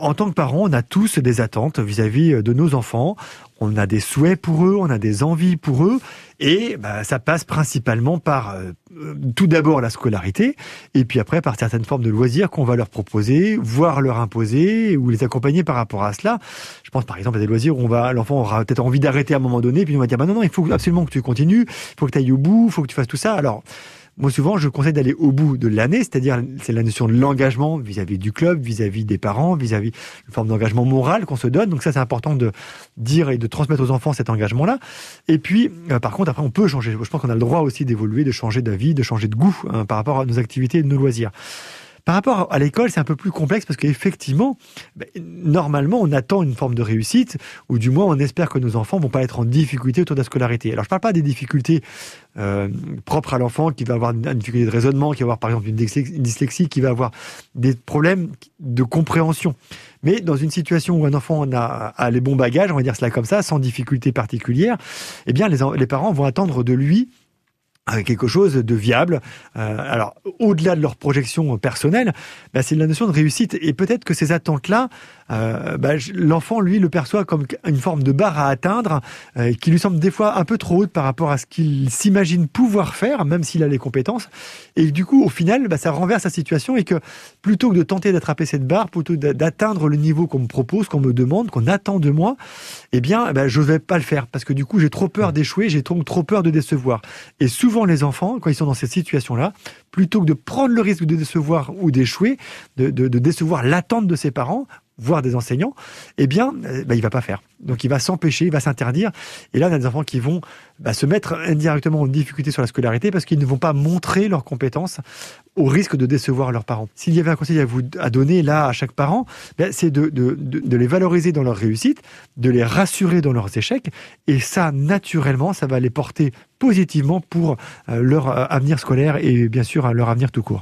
En tant que parents, on a tous des attentes vis-à-vis euh, de nos enfants. On a des souhaits pour eux, on a des envies pour eux, et bah, ça passe principalement par euh, tout d'abord la scolarité, et puis après par certaines formes de loisirs qu'on va leur proposer, voire leur imposer, ou les accompagner par rapport à cela. Je pense par exemple à des loisirs où on va, l'enfant aura peut-être envie d'arrêter à un moment donné, puis on va dire bah non non, il faut absolument que tu continues, il faut que tu ailles au bout, il faut que tu fasses tout ça. Alors moi, souvent, je conseille d'aller au bout de l'année, c'est-à-dire c'est la notion de l'engagement vis-à-vis du club, vis-à-vis des parents, vis-à-vis une forme d'engagement moral qu'on se donne. Donc ça, c'est important de dire et de transmettre aux enfants cet engagement-là. Et puis, euh, par contre, après, on peut changer. Je pense qu'on a le droit aussi d'évoluer, de changer d'avis, de changer de goût hein, par rapport à nos activités et nos loisirs. Par rapport à l'école, c'est un peu plus complexe parce qu'effectivement, ben, normalement, on attend une forme de réussite, ou du moins, on espère que nos enfants vont pas être en difficulté autour de la scolarité. Alors, je parle pas des difficultés euh, propres à l'enfant qui va avoir une difficulté de raisonnement, qui va avoir par exemple une dyslexie, qui va avoir des problèmes de compréhension. Mais dans une situation où un enfant a, les bons bagages, on va dire cela comme ça, sans difficulté particulière, eh bien, les parents vont attendre de lui quelque chose de viable. Euh, alors, au-delà de leur projection personnelle, bah, c'est la notion de réussite. Et peut-être que ces attentes-là, euh, bah, l'enfant, lui, le perçoit comme une forme de barre à atteindre, euh, qui lui semble des fois un peu trop haute par rapport à ce qu'il s'imagine pouvoir faire, même s'il a les compétences. Et du coup, au final, bah, ça renverse sa situation et que plutôt que de tenter d'attraper cette barre, plutôt d'atteindre le niveau qu'on me propose, qu'on me demande, qu'on attend de moi, eh bien, bah, je ne vais pas le faire parce que du coup, j'ai trop peur d'échouer, j'ai trop, peur de décevoir. Et souvent, les enfants, quand ils sont dans cette situation-là, plutôt que de prendre le risque de décevoir ou d'échouer, de décevoir l'attente de ses parents, voire des enseignants, eh bien, euh, bah, il va pas faire. Donc, il va s'empêcher, il va s'interdire. Et là, on a des enfants qui vont bah, se mettre indirectement en difficulté sur la scolarité parce qu'ils ne vont pas montrer leurs compétences au risque de décevoir leurs parents. S'il y avait un conseil à vous à donner là à chaque parent, bah, c'est de, de, les valoriser dans leur réussite, de les rassurer dans leurs échecs. Et ça, naturellement, ça va les porter positivement pour euh, leur euh, avenir scolaire et bien sûr leur avenir tout court.